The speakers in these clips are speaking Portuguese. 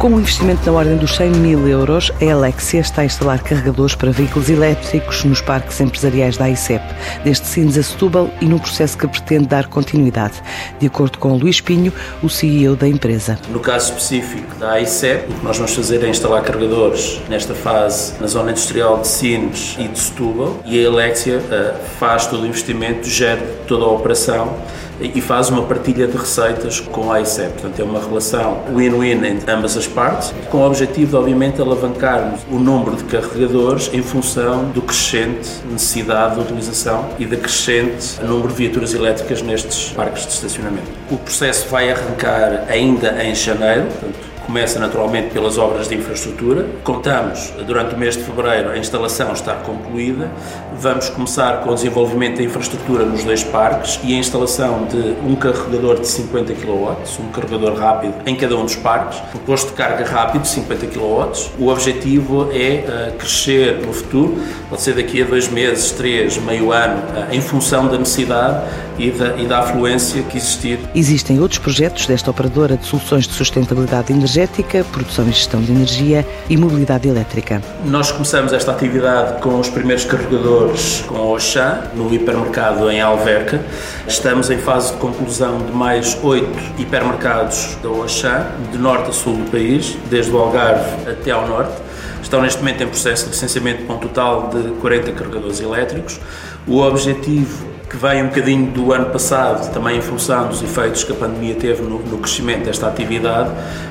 Com um investimento na ordem dos 100 mil euros, a Alexia está a instalar carregadores para veículos elétricos nos parques empresariais da ICEP, desde Sines a Setúbal e num processo que pretende dar continuidade, de acordo com Luís Pinho, o CEO da empresa. No caso específico da ICEP, o que nós vamos fazer é instalar carregadores nesta fase na zona industrial de Sines e de Setúbal e a Alexia uh, faz todo o investimento, gera toda a operação e faz uma partilha de receitas com a ICEP. Portanto, é uma relação win-win entre ambas as partes, com o objetivo de, obviamente, alavancarmos o número de carregadores em função do crescente necessidade de utilização e da crescente número de viaturas elétricas nestes parques de estacionamento. O processo vai arrancar ainda em janeiro, portanto, começa naturalmente pelas obras de infraestrutura. Contamos, durante o mês de fevereiro, a instalação estar concluída. Vamos começar com o desenvolvimento da infraestrutura nos dois parques e a instalação de um carregador de 50 kW, um carregador rápido em cada um dos parques, um posto de carga rápido de 50 kW. O objetivo é uh, crescer no futuro, pode ser daqui a dois meses, três, meio ano, uh, em função da necessidade e da, e da afluência que existir. Existem outros projetos desta operadora de soluções de sustentabilidade energética energética, produção e gestão de energia e mobilidade elétrica. Nós começamos esta atividade com os primeiros carregadores com a Auchan, no hipermercado em Alverca. Estamos em fase de conclusão de mais oito hipermercados da Auchan, de norte a sul do país, desde o Algarve até ao norte. Estão neste momento em processo de licenciamento com um total de 40 carregadores elétricos. O objetivo que vem um bocadinho do ano passado, também em função dos efeitos que a pandemia teve no, no, crescimento desta atividade,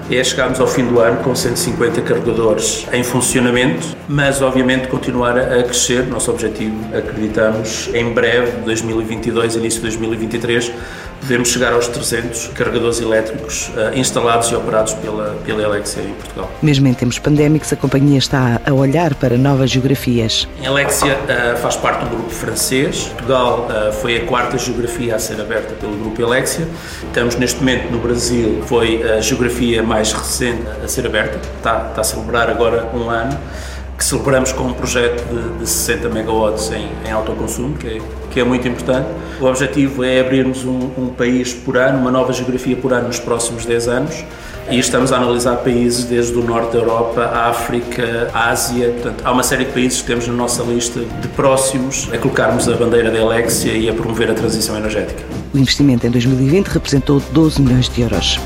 é chegarmos ao fim do ano com 150 carregadores em funcionamento, mas obviamente continuar a, a crescer. Nosso objetivo, acreditamos, em breve, 2022, início de 2023, podemos chegar aos 300 carregadores elétricos uh, instalados e operados pela, pela Alexia em Portugal. Mesmo em tempos pandémicos, a companhia está a olhar para novas geografias. A Alexia uh, faz parte do grupo francês. Portugal uh, foi a quarta geografia a ser aberta pelo grupo Alexia. Estamos neste momento no Brasil, foi a geografia mais recente a ser aberta. Está, está a celebrar agora um ano que celebramos com um projeto de, de 60 megawatts em, em autoconsumo, que é, que é muito importante. O objetivo é abrirmos um, um, país por ano, uma nova geografia por ano nos próximos 10 anos e estamos a analisar países desde o norte da Europa, África, Ásia. Portanto, há uma série de países que temos na nossa lista de próximos a colocarmos a bandeira da Alexia e a promover a transição energética. O investimento em 2020 representou 12 milhões de euros.